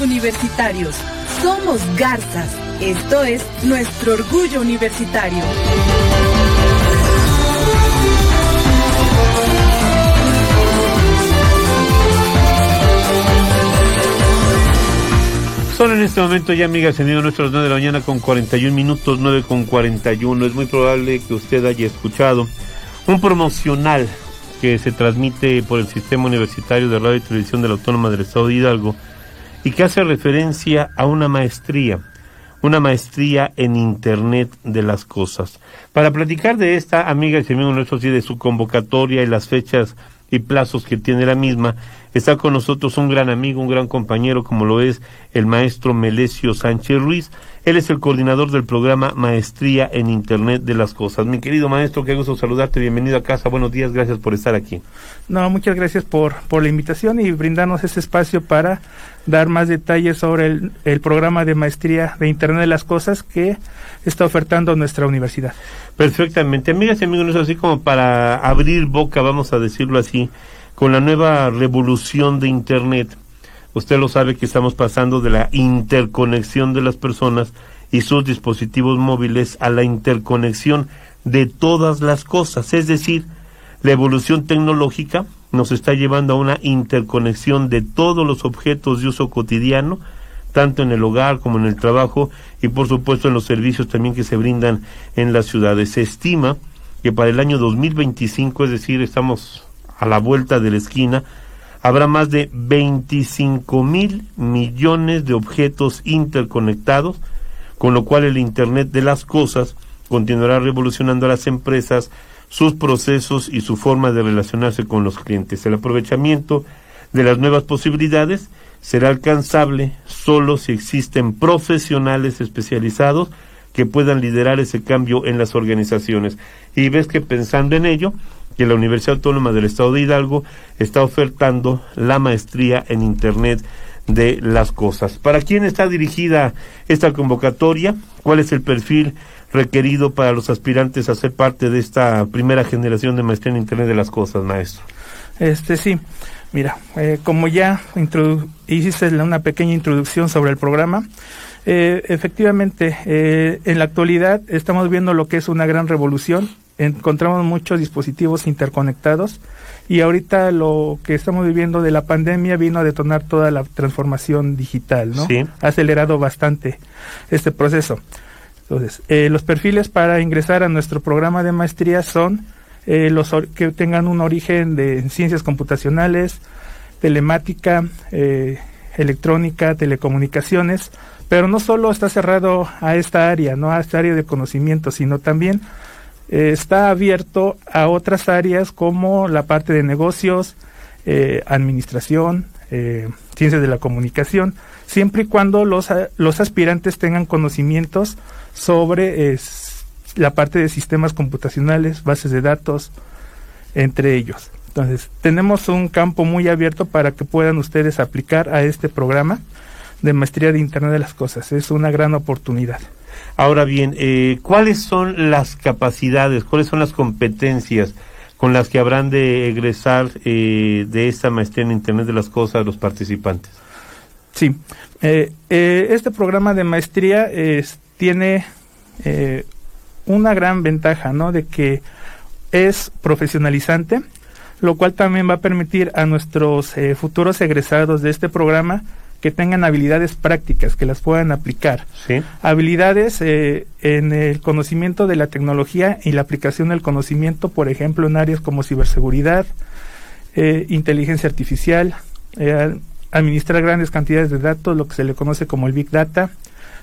universitarios. Somos Garzas. Esto es nuestro orgullo universitario. Son en este momento ya, amigas, tenido nuestras 9 de la mañana con 41 minutos, 9 con 41. Es muy probable que usted haya escuchado un promocional que se transmite por el Sistema Universitario de Radio y Televisión de la Autónoma del Estado de Hidalgo y que hace referencia a una maestría, una maestría en Internet de las Cosas. Para platicar de esta, amiga y amigo nuestro, y de su convocatoria y las fechas y plazos que tiene la misma, Está con nosotros un gran amigo, un gran compañero, como lo es el maestro Melesio Sánchez Ruiz. Él es el coordinador del programa Maestría en Internet de las Cosas. Mi querido maestro, qué gusto saludarte. Bienvenido a casa. Buenos días. Gracias por estar aquí. No, muchas gracias por, por la invitación y brindarnos ese espacio para dar más detalles sobre el, el programa de Maestría de Internet de las Cosas que está ofertando nuestra universidad. Perfectamente. Amigas y amigos, así como para abrir boca, vamos a decirlo así con la nueva revolución de Internet. Usted lo sabe que estamos pasando de la interconexión de las personas y sus dispositivos móviles a la interconexión de todas las cosas. Es decir, la evolución tecnológica nos está llevando a una interconexión de todos los objetos de uso cotidiano, tanto en el hogar como en el trabajo y por supuesto en los servicios también que se brindan en las ciudades. Se estima que para el año 2025, es decir, estamos a la vuelta de la esquina, habrá más de 25 mil millones de objetos interconectados, con lo cual el Internet de las Cosas continuará revolucionando a las empresas, sus procesos y su forma de relacionarse con los clientes. El aprovechamiento de las nuevas posibilidades será alcanzable solo si existen profesionales especializados que puedan liderar ese cambio en las organizaciones. Y ves que pensando en ello, que la Universidad Autónoma del Estado de Hidalgo está ofertando la maestría en Internet de las cosas. ¿Para quién está dirigida esta convocatoria? ¿Cuál es el perfil requerido para los aspirantes a ser parte de esta primera generación de maestría en Internet de las cosas, maestro? Este sí, mira, eh, como ya hiciste una pequeña introducción sobre el programa, eh, efectivamente, eh, en la actualidad estamos viendo lo que es una gran revolución encontramos muchos dispositivos interconectados y ahorita lo que estamos viviendo de la pandemia vino a detonar toda la transformación digital, ¿no? Sí. Ha acelerado bastante este proceso. Entonces, eh, los perfiles para ingresar a nuestro programa de maestría son eh, los que tengan un origen de ciencias computacionales, telemática, eh, electrónica, telecomunicaciones, pero no solo está cerrado a esta área, no a esta área de conocimiento, sino también eh, está abierto a otras áreas como la parte de negocios, eh, administración, eh, ciencias de la comunicación, siempre y cuando los, los aspirantes tengan conocimientos sobre la parte de sistemas computacionales, bases de datos, entre ellos. Entonces, tenemos un campo muy abierto para que puedan ustedes aplicar a este programa de maestría de Internet de las Cosas. Es una gran oportunidad. Ahora bien, eh, ¿cuáles son las capacidades, cuáles son las competencias con las que habrán de egresar eh, de esta maestría en Internet de las Cosas los participantes? Sí, eh, este programa de maestría tiene una gran ventaja, ¿no? De que es profesionalizante, lo cual también va a permitir a nuestros futuros egresados de este programa que tengan habilidades prácticas, que las puedan aplicar. Sí. Habilidades eh, en el conocimiento de la tecnología y la aplicación del conocimiento, por ejemplo, en áreas como ciberseguridad, eh, inteligencia artificial, eh, administrar grandes cantidades de datos, lo que se le conoce como el Big Data.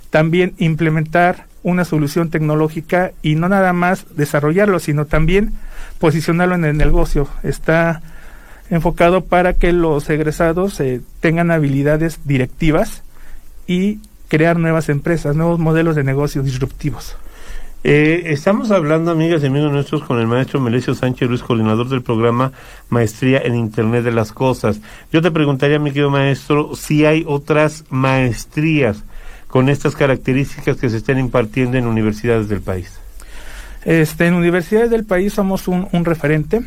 También implementar una solución tecnológica y no nada más desarrollarlo, sino también posicionarlo en el negocio. Está enfocado para que los egresados eh, tengan habilidades directivas y crear nuevas empresas, nuevos modelos de negocios disruptivos. Eh, estamos hablando, amigas y amigos nuestros, con el maestro Melesio Sánchez Ruiz, coordinador del programa Maestría en Internet de las Cosas. Yo te preguntaría, mi querido maestro, si hay otras maestrías con estas características que se estén impartiendo en universidades del país. Este, en universidades del país somos un, un referente.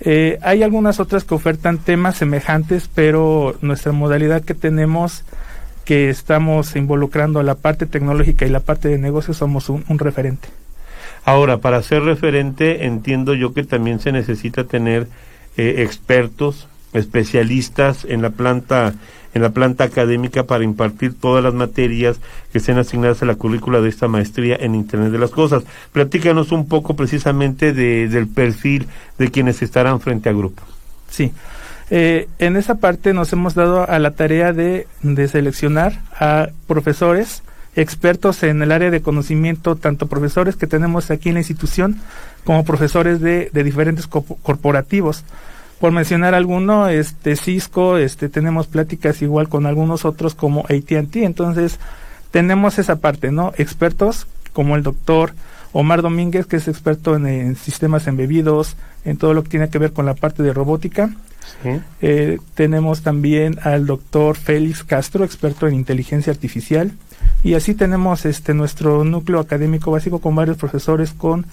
Eh, hay algunas otras que ofertan temas semejantes, pero nuestra modalidad que tenemos que estamos involucrando la parte tecnológica y la parte de negocios somos un, referente. Ahora, para ser referente, entiendo yo que también se necesita tener eh, expertos, especialistas en la planta en la planta académica para impartir todas las materias que sean asignadas a la currícula de esta maestría en Internet de las Cosas. Platícanos un poco precisamente de, del perfil de quienes estarán frente a grupo. Sí. Eh, en esa parte nos hemos dado a la tarea de, de seleccionar a profesores expertos en el área de conocimiento, tanto profesores que tenemos aquí en la institución como profesores de, de diferentes corporativos por mencionar alguno, este Cisco, este tenemos pláticas igual con algunos otros como AT&T, entonces tenemos esa parte, ¿no? Expertos como el doctor Omar Domínguez, que es experto en, sistemas embebidos, en todo lo que tiene que ver con la parte de robótica. Eh, tenemos también al doctor Félix Castro, experto en inteligencia artificial. Y así tenemos este nuestro núcleo académico básico con varios profesores con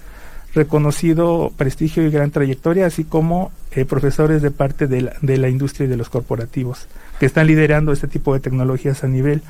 reconocido prestigio y gran trayectoria, así como eh, profesores de parte de la, de la industria y de los corporativos que están liderando este tipo de tecnologías a nivel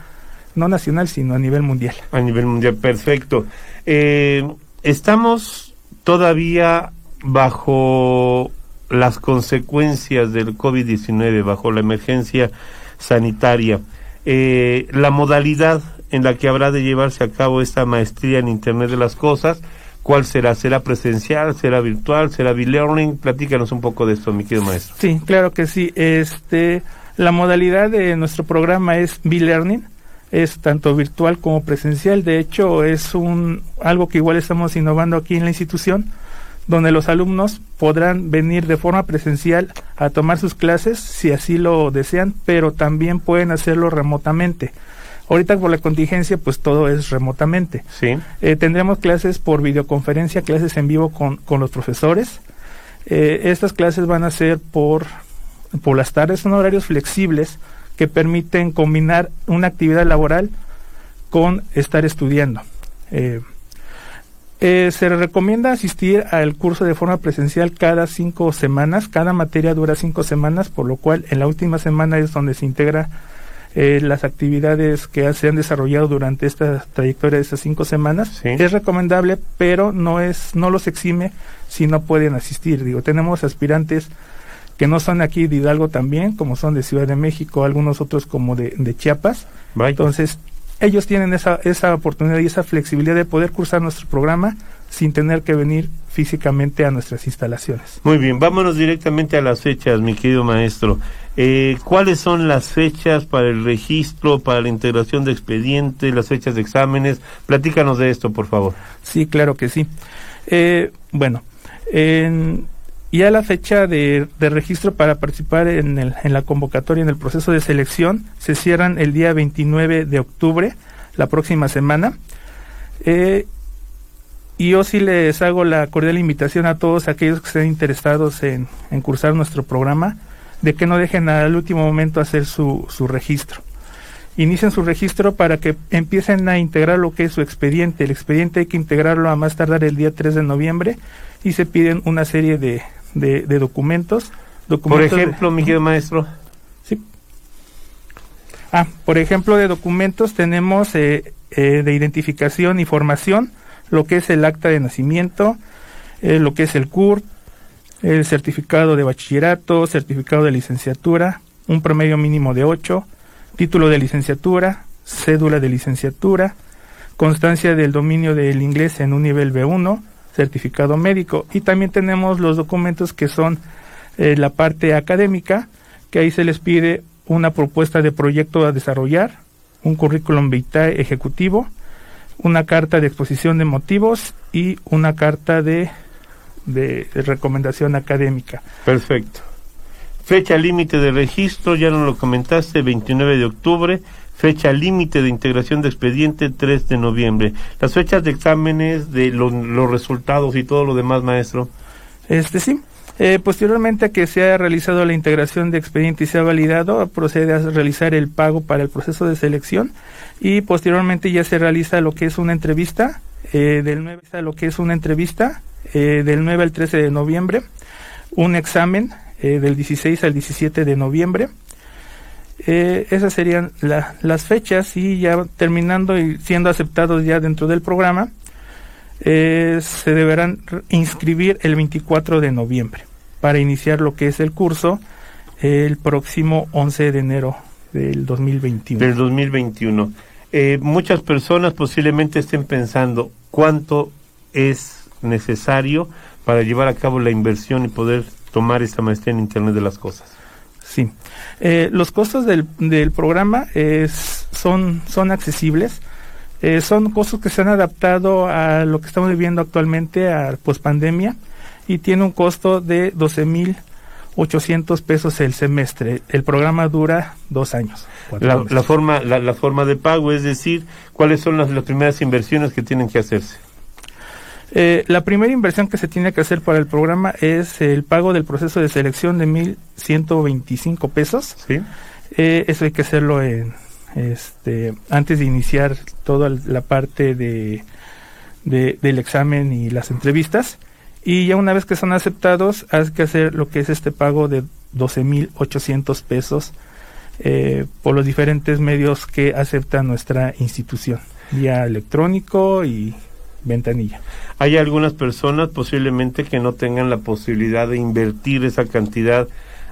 no nacional, sino a nivel mundial. A nivel mundial, perfecto. Eh, estamos todavía bajo las consecuencias del COVID-19, bajo la emergencia sanitaria. Eh, la modalidad en la que habrá de llevarse a cabo esta maestría en Internet de las Cosas ¿Cuál será? ¿Será presencial? ¿Será virtual? ¿Será e-learning? Platícanos un poco de esto, mi querido maestro. Sí, claro que sí. Este, la modalidad de nuestro programa es e-learning. Es tanto virtual como presencial. De hecho, es un algo que igual estamos innovando aquí en la institución, donde los alumnos podrán venir de forma presencial a tomar sus clases si así lo desean, pero también pueden hacerlo remotamente. Ahorita por la contingencia, pues todo es remotamente. Sí. Eh, tendremos clases por videoconferencia, clases en vivo con, con los profesores. Eh, estas clases van a ser por, por las tardes, son horarios flexibles que permiten combinar una actividad laboral con estar estudiando. Eh, se recomienda asistir al curso de forma presencial cada cinco semanas. Cada materia dura cinco semanas, por lo cual en la última semana es donde se integra eh, las actividades que se han desarrollado durante esta trayectoria de estas cinco semanas. Es recomendable, pero no es, no los exime si no pueden asistir. Digo, tenemos aspirantes que no son aquí de Hidalgo también, como son de Ciudad de México, algunos otros como de, de Chiapas. Entonces, ellos tienen esa, esa oportunidad y esa flexibilidad de poder cursar nuestro programa sin tener que venir físicamente a nuestras instalaciones. Muy bien, vámonos directamente a las fechas, mi querido maestro. Eh, ¿Cuáles son las fechas para el registro, para la integración de expedientes, las fechas de exámenes? Platícanos de esto, por favor. Sí, claro que sí. Eh, bueno, en, ya la fecha de, registro para participar en, el, en la convocatoria, en el proceso de selección, se cierran el día 29 de octubre, la próxima semana. Eh, y yo sí les hago la cordial invitación a todos aquellos que estén interesados en, cursar nuestro programa, de que no dejen al último momento hacer su, su registro. Inicien su registro para que empiecen a integrar lo que es su expediente. El expediente hay que integrarlo a más tardar el día 3 de noviembre y se piden una serie de, de, documentos, documentos. Por ejemplo, mi querido maestro. Sí. Ah, por ejemplo, de documentos tenemos eh, eh, de identificación y formación, lo que es el acta de nacimiento, eh, lo que es el CUR, el certificado de bachillerato, certificado de licenciatura, un promedio mínimo de 8, título de licenciatura, cédula de licenciatura, constancia del dominio del inglés en un nivel B1, certificado médico. Y también tenemos los documentos que son eh, la parte académica, que ahí se les pide una propuesta de proyecto a desarrollar, un currículum vitae ejecutivo, una carta de exposición de motivos y una carta de, de, recomendación académica. Perfecto. Fecha límite de registro, ya nos lo comentaste, 29 de octubre. Fecha límite de integración de expediente, 3 de noviembre. Las fechas de exámenes, de los resultados y todo lo demás, maestro. Este sí. Eh, posteriormente a que se haya realizado la integración de expediente y se ha validado, procede a realizar el pago para el proceso de selección y posteriormente ya se realiza lo que es una entrevista eh, del 9 a lo que es una entrevista eh, del 9 al 13 de noviembre, un examen del 16 al 17 de noviembre. Esas serían las fechas y ya terminando y siendo aceptados ya dentro del programa, se deberán inscribir el 24 de noviembre para iniciar lo que es el curso el próximo 11 de enero del 2021. Del 2021. Eh, muchas personas posiblemente estén pensando cuánto es necesario para llevar a cabo la inversión y poder tomar esta maestría en Internet de las Cosas. Sí. Eh, los costos del, del programa es, son, son accesibles. Eh, son costos que se han adaptado a lo que estamos viviendo actualmente, a pospandemia, y tiene un costo de 12 mil 800 pesos el semestre. El programa dura dos años. La, la, forma, la, la, forma de pago, es decir, ¿cuáles son las, las primeras inversiones que tienen que hacerse? Eh, la primera inversión que se tiene que hacer para el programa es el pago del proceso de selección de 1.125 pesos. ¿Sí? Eh, eso hay que hacerlo en, este, antes de iniciar toda la parte de, de, del examen y las entrevistas. Y ya una vez que son aceptados, hay que hacer lo que es este pago de 12.800 pesos eh, por los diferentes medios que acepta nuestra institución, vía electrónico y ventanilla. Hay algunas personas posiblemente que no tengan la posibilidad de invertir esa cantidad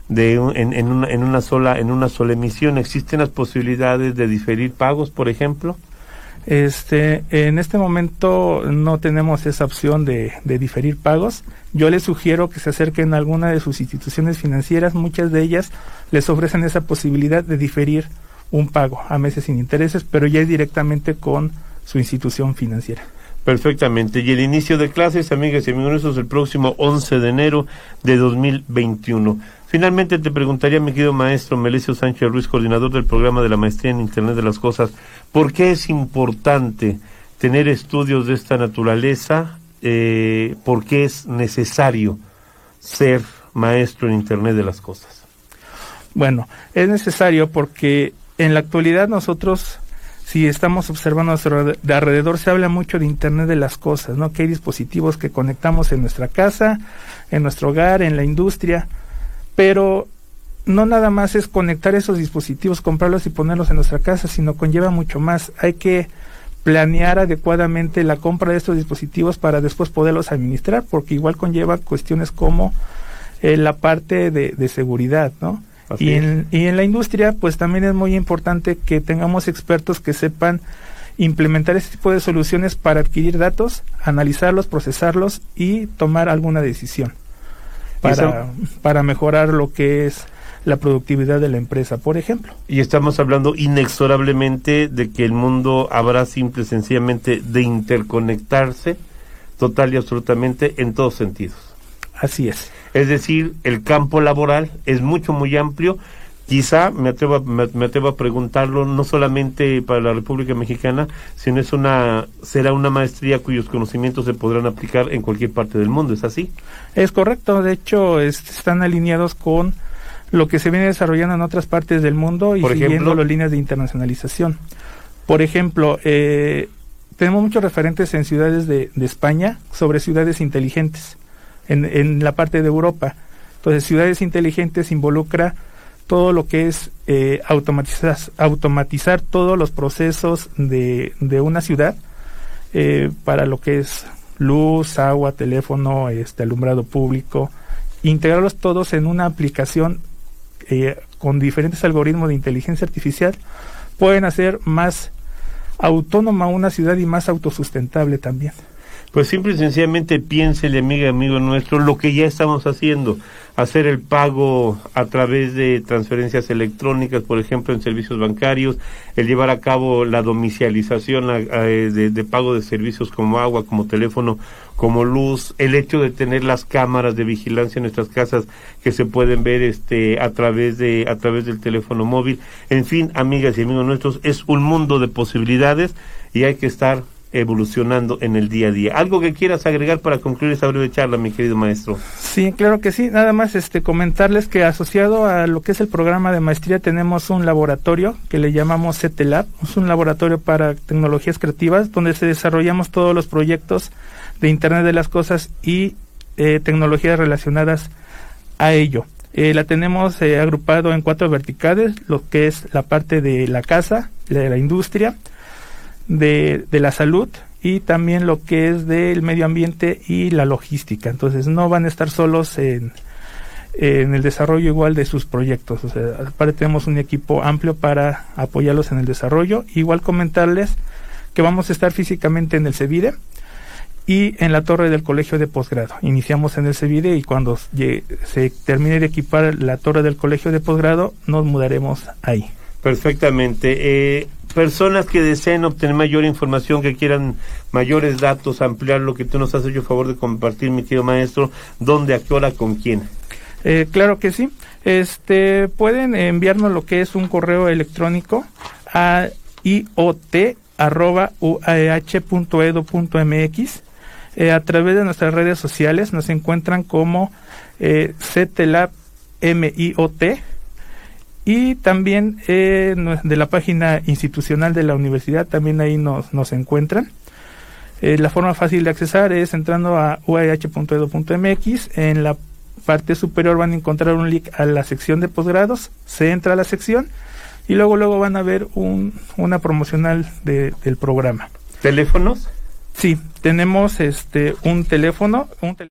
de en, en, una, en una sola en una sola emisión. ¿Existen las posibilidades de diferir pagos, por ejemplo? Este, en este momento no tenemos esa opción de, de, diferir pagos. Yo les sugiero que se acerquen a alguna de sus instituciones financieras. Muchas de ellas les ofrecen esa posibilidad de diferir un pago a meses sin intereses, pero ya es directamente con su institución financiera. Perfectamente. Y el inicio de clases, amigas y amigos, es el próximo 11 de enero de 2021. Finalmente te preguntaría, mi querido maestro Melesio Sánchez Ruiz, coordinador del programa de la maestría en Internet de las Cosas, ¿por qué es importante tener estudios de esta naturaleza? Eh, ¿Por qué es necesario ser maestro en Internet de las Cosas? Bueno, es necesario porque en la actualidad nosotros si estamos observando de alrededor, se habla mucho de Internet de las cosas, ¿no? Que hay dispositivos que conectamos en nuestra casa, en nuestro hogar, en la industria, pero no nada más es conectar esos dispositivos, comprarlos y ponerlos en nuestra casa, sino conlleva mucho más. Hay que planear adecuadamente la compra de estos dispositivos para después poderlos administrar, porque igual conlleva cuestiones como eh, la parte de, de seguridad, ¿no? Y en, y en, la industria, pues también es muy importante que tengamos expertos que sepan implementar este tipo de soluciones para adquirir datos, analizarlos, procesarlos y tomar alguna decisión para, para mejorar lo que es la productividad de la empresa, por ejemplo. Y estamos hablando inexorablemente de que el mundo habrá simple y sencillamente de interconectarse total y absolutamente en todos sentidos. Así es. Es decir, el campo laboral es mucho, muy amplio. Quizá, me atrevo, a, me, me atrevo a preguntarlo, no solamente para la República Mexicana, sino es una, será una maestría cuyos conocimientos se podrán aplicar en cualquier parte del mundo, ¿es así? Es correcto, de hecho es, están alineados con lo que se viene desarrollando en otras partes del mundo y Por siguiendo ejemplo, las líneas de internacionalización. Por ejemplo, eh, tenemos muchos referentes en ciudades de, de España sobre ciudades inteligentes en, la parte de Europa. Entonces, ciudades inteligentes involucra todo lo que es eh, automatizar, automatizar todos los procesos de, de una ciudad eh, para lo que es luz, agua, teléfono, este alumbrado público, integrarlos todos en una aplicación eh, con diferentes algoritmos de inteligencia artificial, pueden hacer más autónoma una ciudad y más autosustentable también. Pues simple y sencillamente piénsele, amiga, amigo nuestro, lo que ya estamos haciendo, hacer el pago a través de transferencias electrónicas, por ejemplo, en servicios bancarios, el llevar a cabo la domicialización a, de, de, pago de servicios como agua, como teléfono, como luz, el hecho de tener las cámaras de vigilancia en nuestras casas que se pueden ver este a través de a través del teléfono móvil, en fin, amigas y amigos nuestros, es un mundo de posibilidades y hay que estar evolucionando en el día a día. ¿Algo que quieras agregar para concluir esta breve charla, mi querido maestro? Sí, claro que sí. Nada más este comentarles que asociado a lo que es el programa de maestría tenemos un laboratorio que le llamamos CETELAB. Es un laboratorio para tecnologías creativas donde se desarrollamos todos los proyectos de Internet de las Cosas y eh, tecnologías relacionadas a ello. Eh, la tenemos eh, agrupado en cuatro verticales, lo que es la parte de la casa, de la industria, de, de la salud y también lo que es del medio ambiente y la logística. Entonces no van a estar solos en, en el desarrollo igual de sus proyectos. O sea, aparte tenemos un equipo amplio para apoyarlos en el desarrollo. Igual comentarles que vamos a estar físicamente en el CEVIDE y en la torre del colegio de posgrado. Iniciamos en el CEVIDE y cuando se termine de equipar la torre del colegio de posgrado, nos mudaremos ahí. Perfectamente. Eh, personas que deseen obtener mayor información, que quieran mayores datos, ampliar lo que tú nos has hecho favor de compartir, mi querido maestro, ¿dónde, a qué hora, con quién? Eh, claro que sí. Este, pueden enviarnos lo que es un correo electrónico a iot.uaeh.edu.mx. Eh, a través de nuestras redes sociales nos encuentran como eh, y también eh, de la página institucional de la universidad, también ahí nos, nos encuentran. Eh, la forma fácil de accesar es entrando a uah.edu.mx. En la parte superior van a encontrar un link a la sección de posgrados. Se entra a la sección y luego luego van a ver un, una promocional de, del programa. ¿Teléfonos? Sí, tenemos este un teléfono, un teléfono